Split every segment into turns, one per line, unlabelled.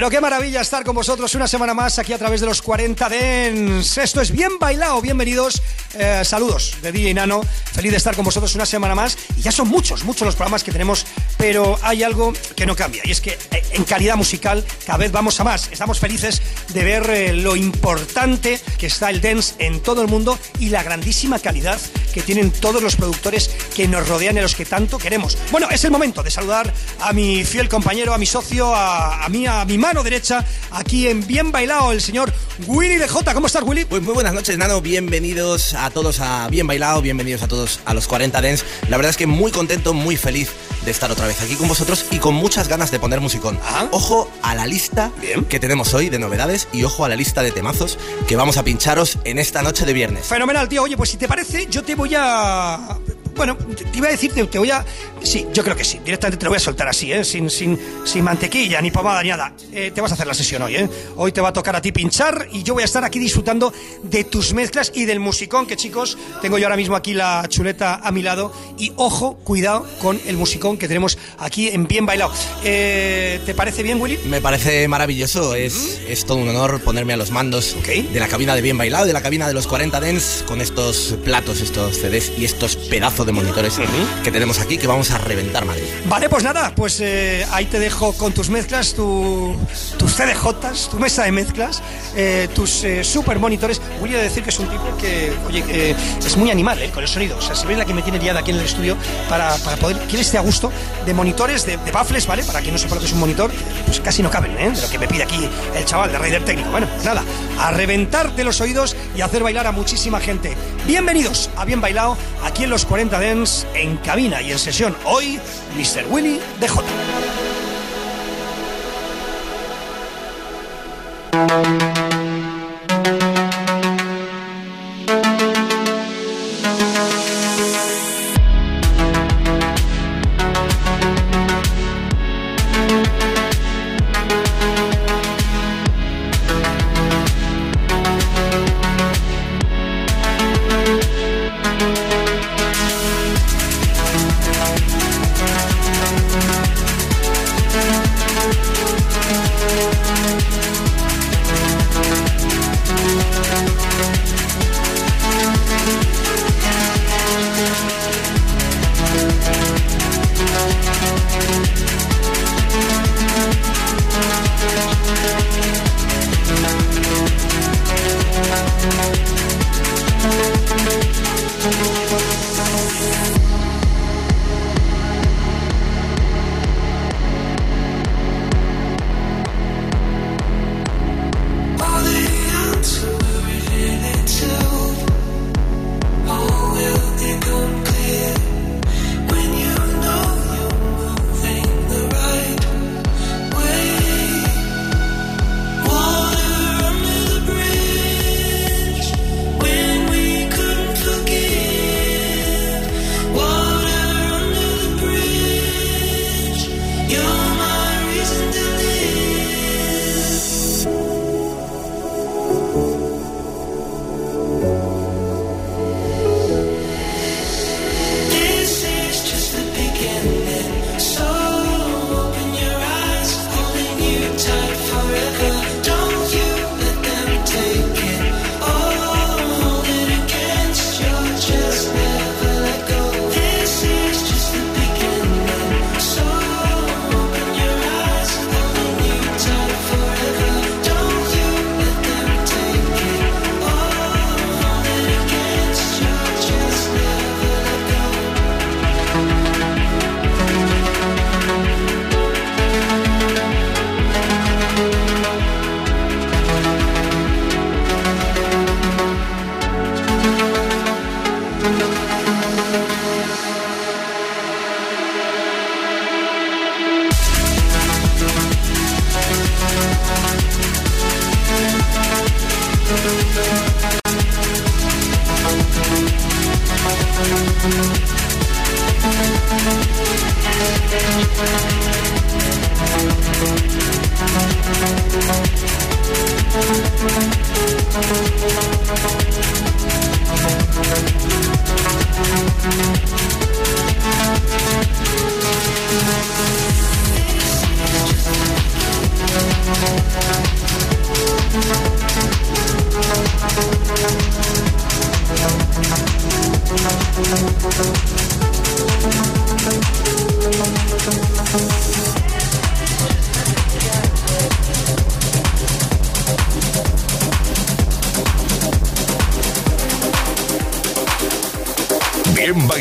Pero qué maravilla estar con vosotros una semana más aquí a través de los 40 Dens. Esto es Bien Bailado, bienvenidos. Eh, saludos de DJ Nano. Feliz de estar con vosotros una semana más. Y ya son muchos, muchos los programas que tenemos, pero hay algo que no cambia. Y es que eh, en calidad musical cada vez vamos a más. Estamos felices de ver eh, lo importante que está el dance en todo el mundo y la grandísima calidad que tienen todos los productores que nos rodean y los que tanto queremos. Bueno, es el momento de saludar a mi fiel compañero, a mi socio, a, a mí, a mi mano derecha, aquí en Bien Bailado, el señor Willy de J. ¿Cómo estás, Willy?
Pues muy buenas noches, Nano. Bienvenidos a todos a Bien Bailado, bienvenidos a todos a los 40 Dents. La verdad es que muy contento, muy feliz de estar otra vez aquí con vosotros y con muchas ganas de poner musicón. Ojo a la lista
Bien.
que tenemos hoy de novedades y ojo a la lista de temazos que vamos a pincharos en esta noche de viernes.
Fenomenal, tío. Oye, pues si te parece, yo te voy a. Bueno, te iba a decir, te, te voy a. Sí, yo creo que sí. Directamente te lo voy a soltar así, ¿eh? Sin, sin, sin mantequilla, ni pomada, ni nada. Eh, te vas a hacer la sesión hoy, ¿eh? Hoy te va a tocar a ti pinchar y yo voy a estar aquí disfrutando de tus mezclas y del musicón, que chicos, tengo yo ahora mismo aquí la chuleta a mi lado. Y ojo, cuidado con el musicón que tenemos aquí en Bien Bailado. Eh, ¿Te parece bien, Willy?
Me parece maravilloso, es, es todo un honor ponerme a los mandos
Ok.
de la cabina de Bien Bailado, de la cabina de los 40 Dents, con estos platos, estos CDs y estos pedazos de monitores que tenemos aquí que vamos a reventar Madrid.
Vale, pues nada, pues eh, ahí te dejo con tus mezclas, tu, tus CDJs, tu mesa de mezclas, eh, tus eh, super monitores. Voy a decir que es un tipo que, oye, eh, es muy animal eh, con el sonido. O sea, si veis la que me tiene liada aquí en el estudio para, para poder que esté a gusto de monitores, de, de baffles, ¿vale? Para quien no sepa lo que es un monitor, pues casi no caben, ¿eh? De lo que me pide aquí el chaval de Raider Técnico. Bueno, pues nada, a reventarte los oídos y hacer bailar a muchísima gente. Bienvenidos a Bien Bailado, aquí en los 40 Dents, en cabina y en sesión. Hoy, Mr. Willy de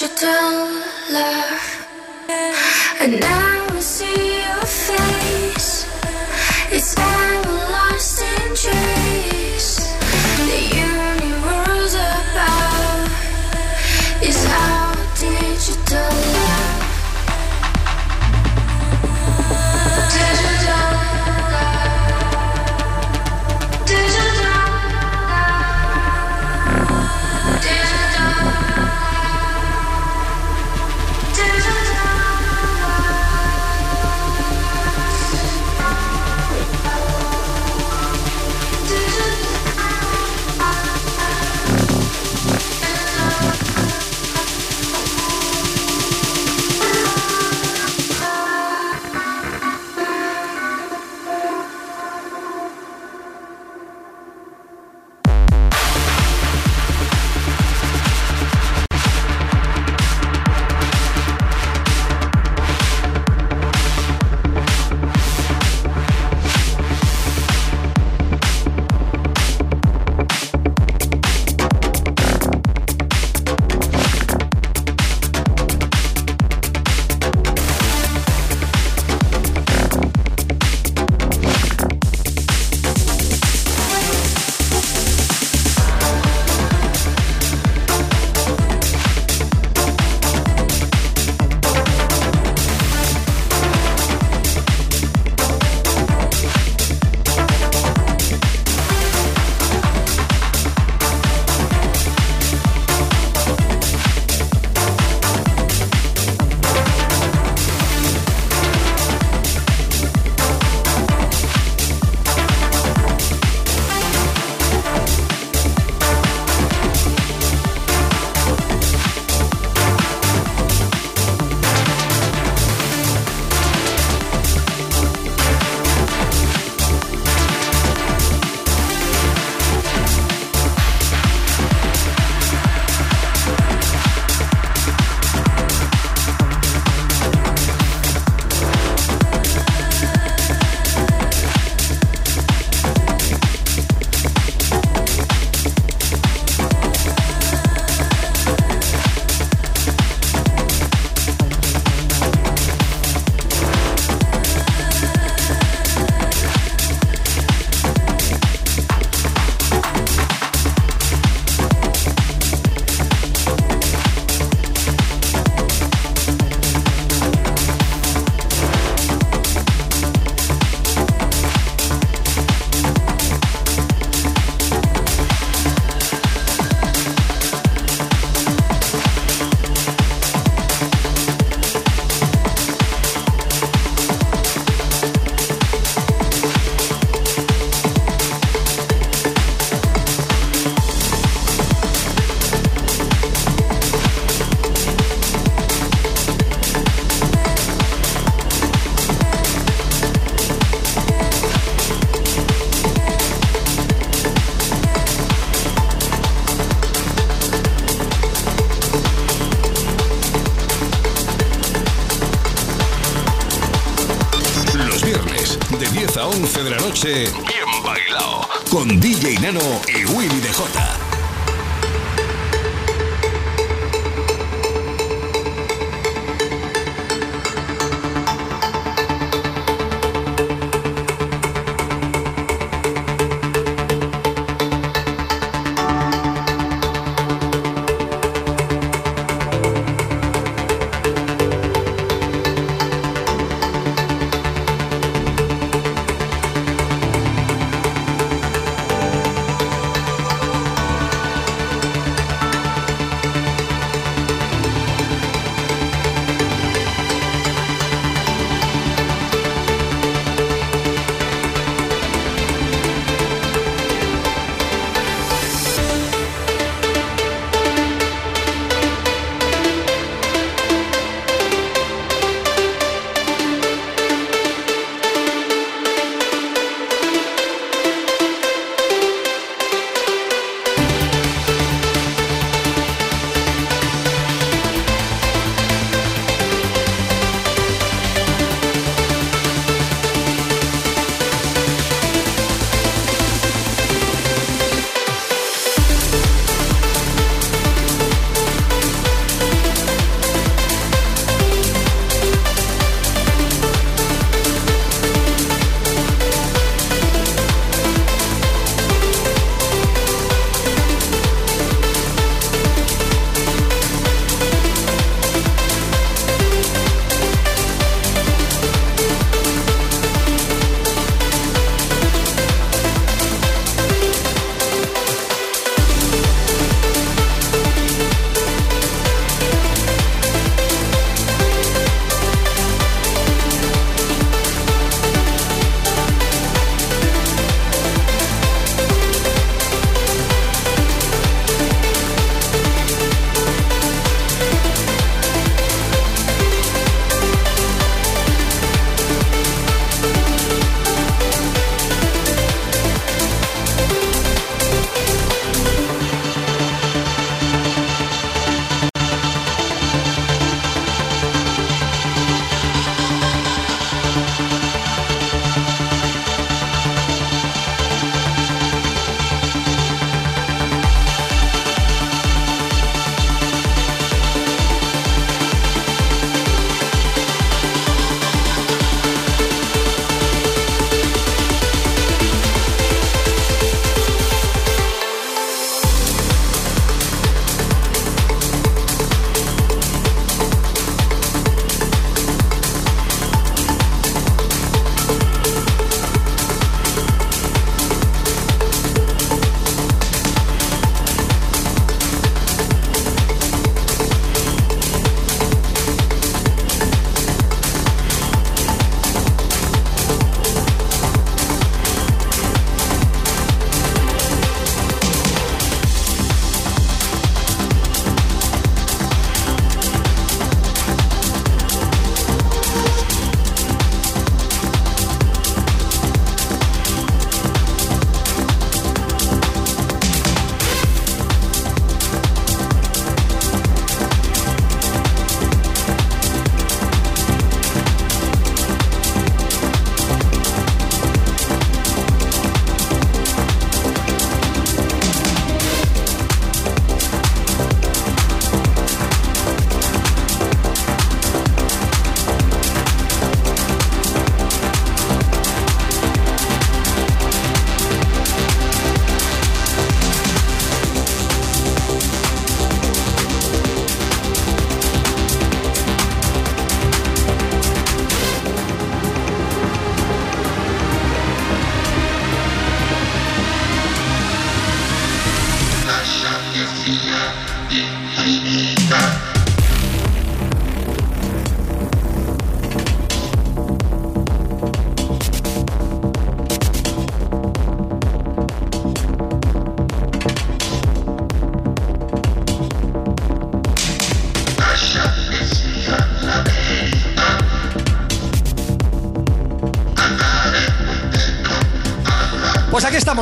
you do love
Bien bailado. Con DJ Nano y Willy DJ.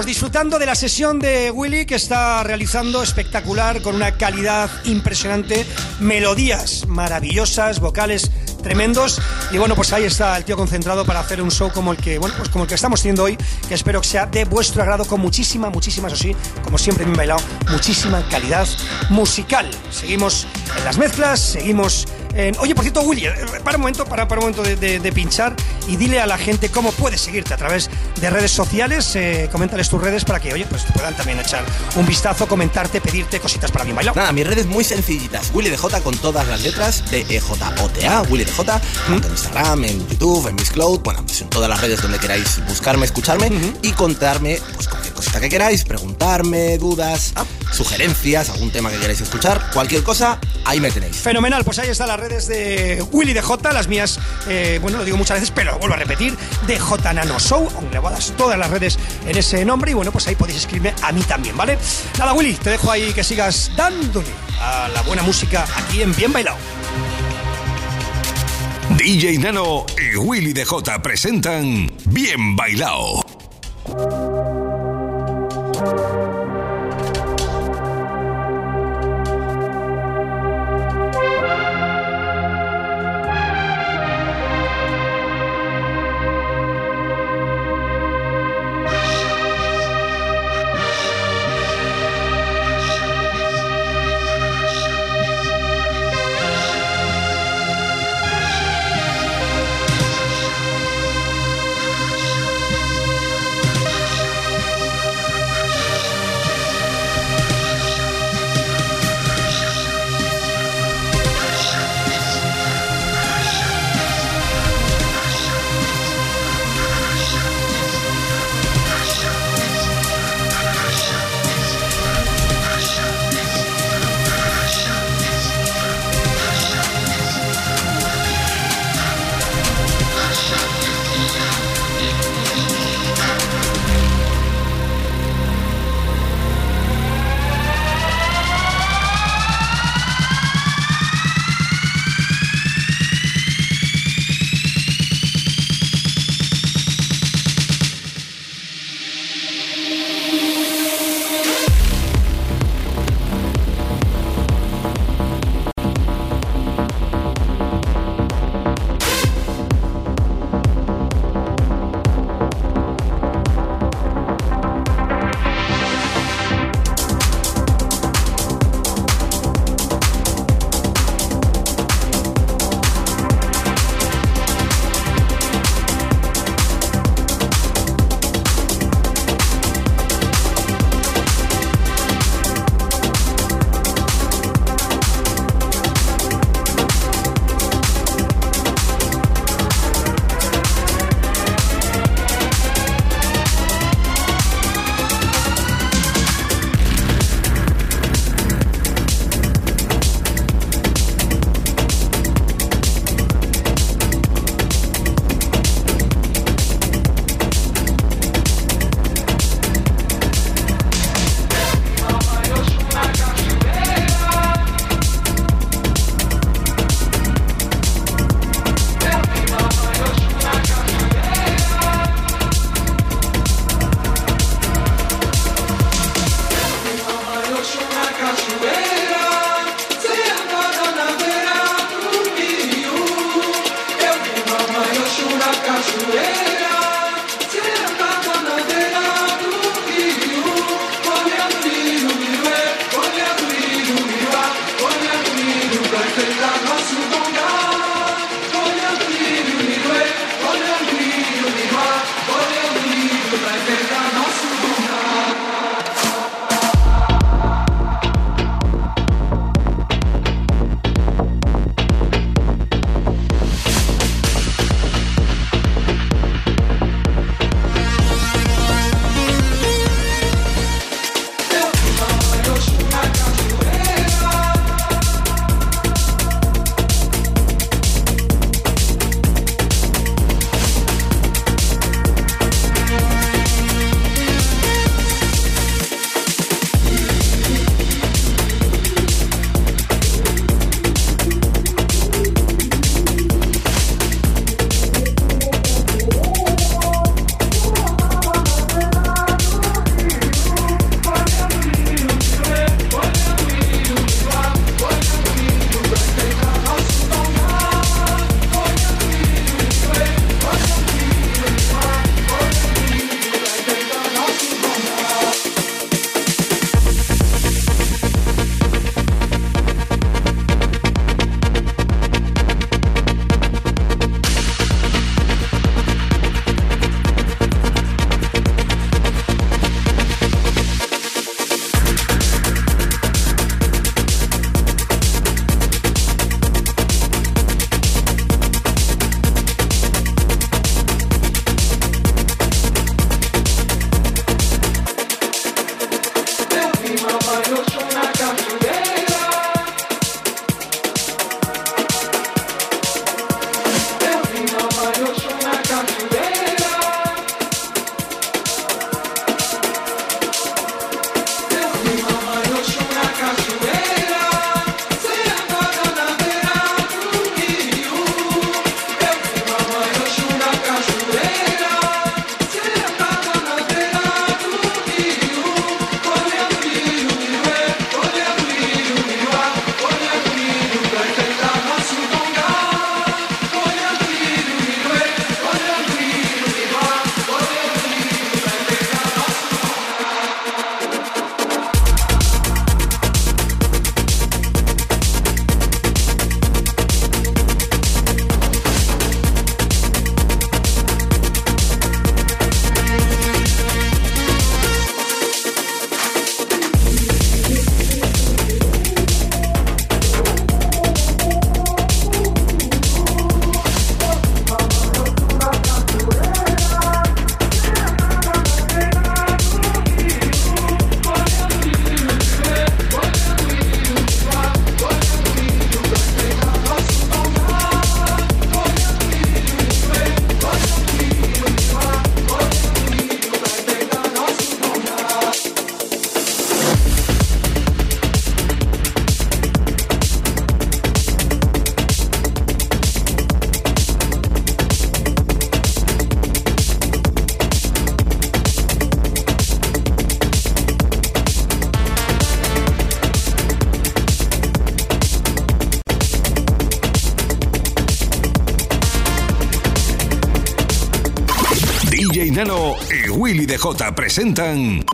Disfrutando de la sesión de Willy que está realizando espectacular con una calidad impresionante, melodías maravillosas, vocales tremendos y bueno, pues ahí está el tío concentrado para hacer un show como el que, bueno, pues como el que estamos haciendo hoy, que espero que sea de vuestro agrado con muchísima, muchísima, eso sí, como siempre me he bailado, muchísima calidad musical. Seguimos en las mezclas, seguimos Oye, por cierto, Willy, eh, para un momento, para, para un momento de, pinchar y dile a la gente cómo puedes seguirte a través de redes sociales. Eh, coméntales tus redes para que, oye, pues puedan también echar un vistazo, comentarte, pedirte cositas para mi bailado.
Nada, mis redes muy sencillitas. Willy DJ con todas las letras de EJOTA, Willy DJ, tanto en Instagram, en YouTube, en Miss Cloud, bueno, pues en todas las redes donde queráis buscarme, escucharme y contarme pues cualquier cosita que queráis, preguntarme, dudas, ah. Sugerencias, algún tema que queráis escuchar, cualquier cosa, ahí me tenéis.
Fenomenal, pues ahí está la red de Willy DJ, las mías, eh, bueno, lo digo muchas veces, pero lo vuelvo a repetir, de J Nano Show, grabadas todas las redes en ese nombre y bueno, pues ahí podéis escribirme a mí también, ¿vale? Nada, Willy, te dejo ahí que sigas dándole a la buena música aquí en Bien Bailado.
DJ Nano y Willy DJ presentan Bien Bailado. DJ presentan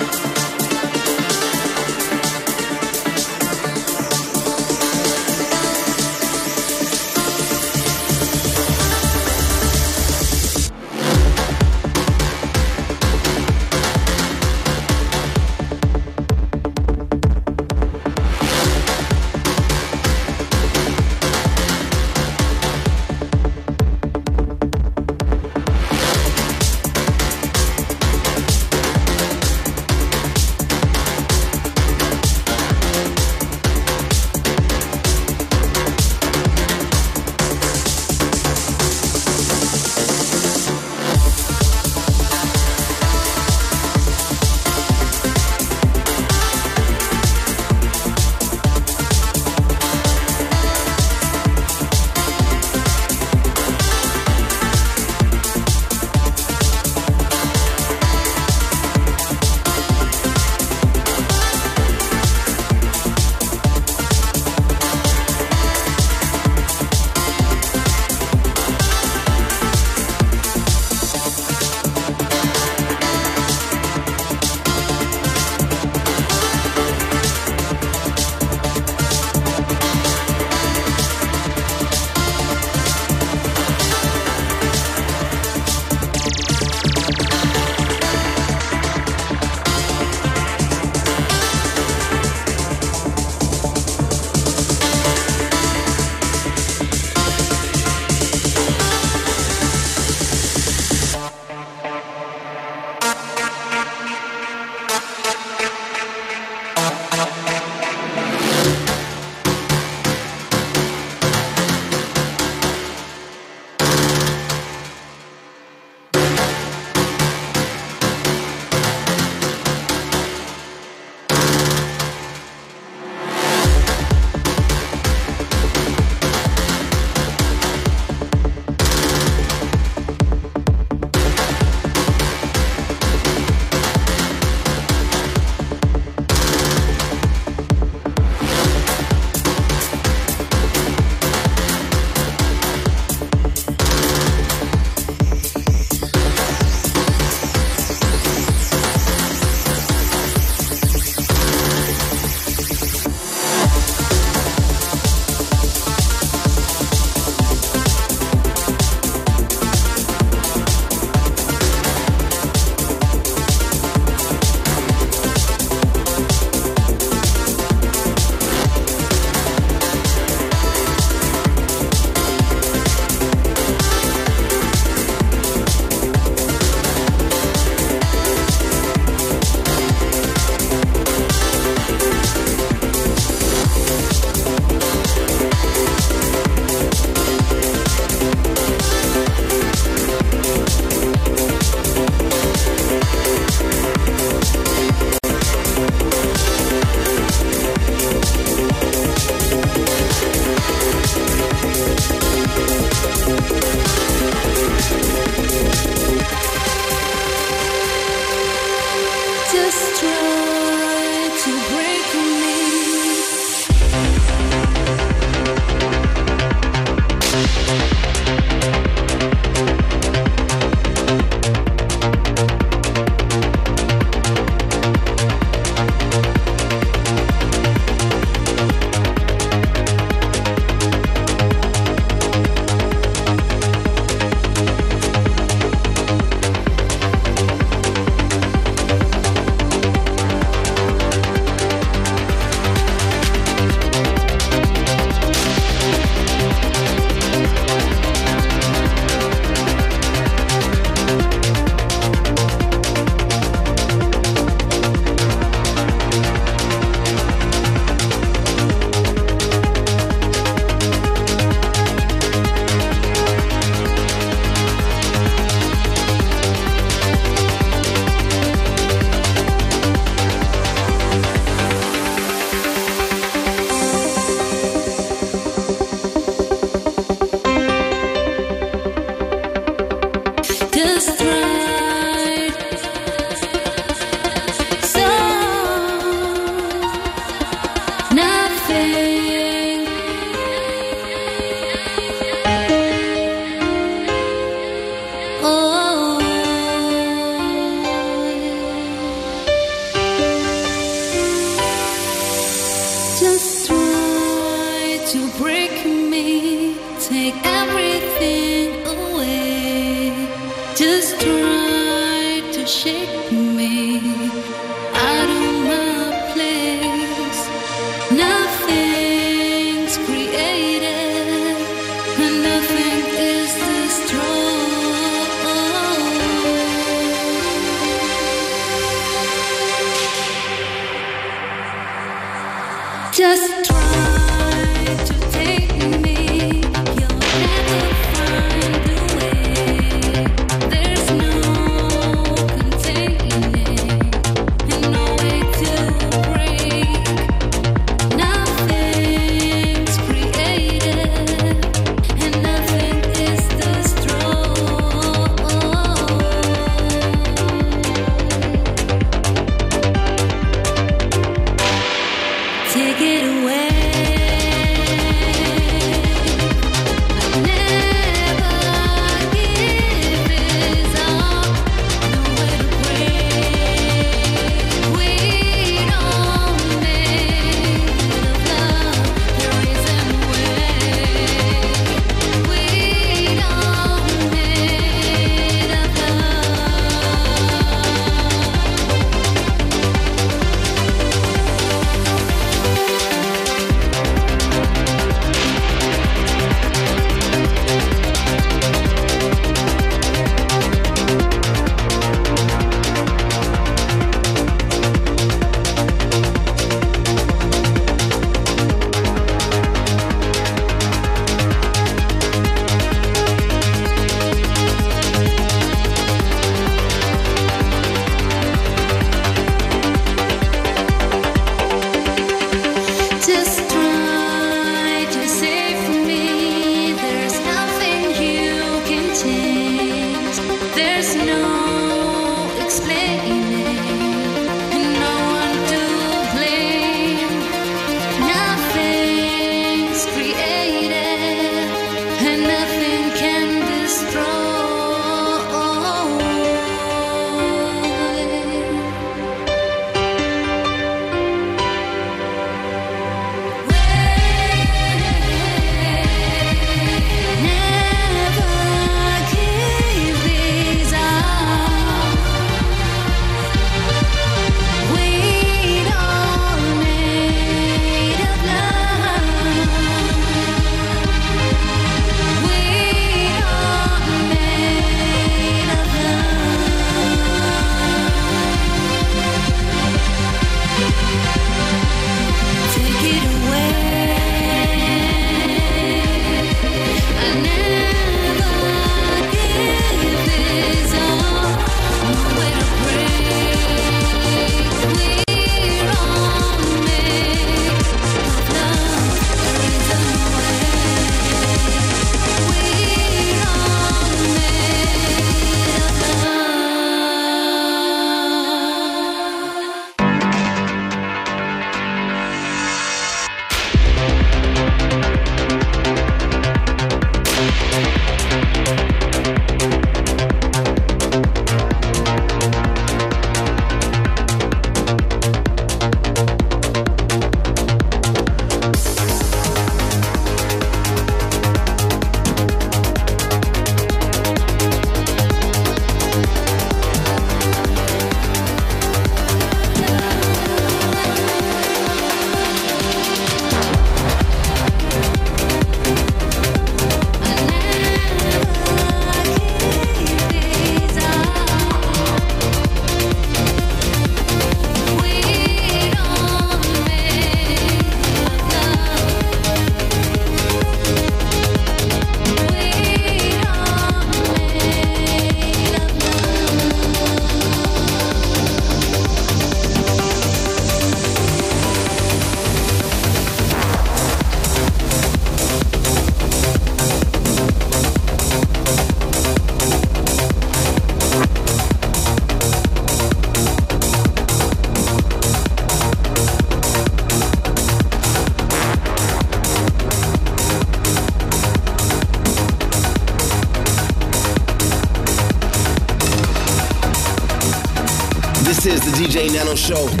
Show.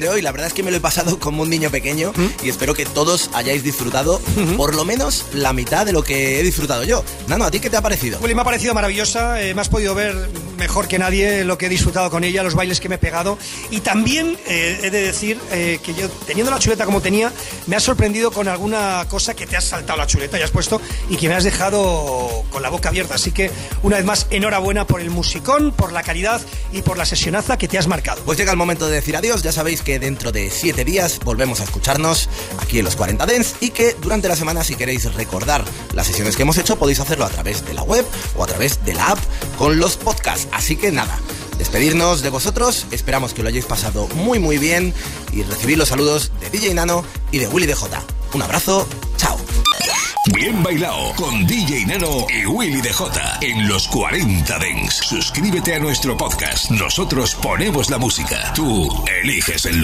De hoy. La verdad es que me lo he pasado como un niño pequeño ¿Mm? y espero que todos hayáis disfrutado por lo menos la mitad de lo que he disfrutado yo. Nano, ¿a ti qué te ha parecido?
Willy, me ha parecido maravillosa. Eh, me has podido ver mejor que nadie lo que he disfrutado con ella, los bailes que me he pegado. Y también eh, he de decir eh, que yo, teniendo la chuleta como tenía, me ha sorprendido con alguna cosa que te has saltado la chuleta y has puesto y que me has dejado con la boca abierta. Así que, una vez más, enhorabuena por el musicón, por la calidad y por la sesionaza que te has marcado.
Pues llega el momento de decir adiós. Ya sabéis que dentro de siete días volvemos a escucharnos aquí en los 40 Dents y que durante la semana, si queréis recordar las sesiones que hemos hecho, podéis hacerlo a través de la web o a través de la app con los podcasts. Así que nada, despedirnos de vosotros, esperamos que lo hayáis pasado muy muy bien y recibir los saludos de DJ Nano y de Willy DJ. Un abrazo.
Bien bailado con DJ Nano y Willy DJ en los 40 Dents. Suscríbete a nuestro podcast. Nosotros ponemos la música. Tú eliges el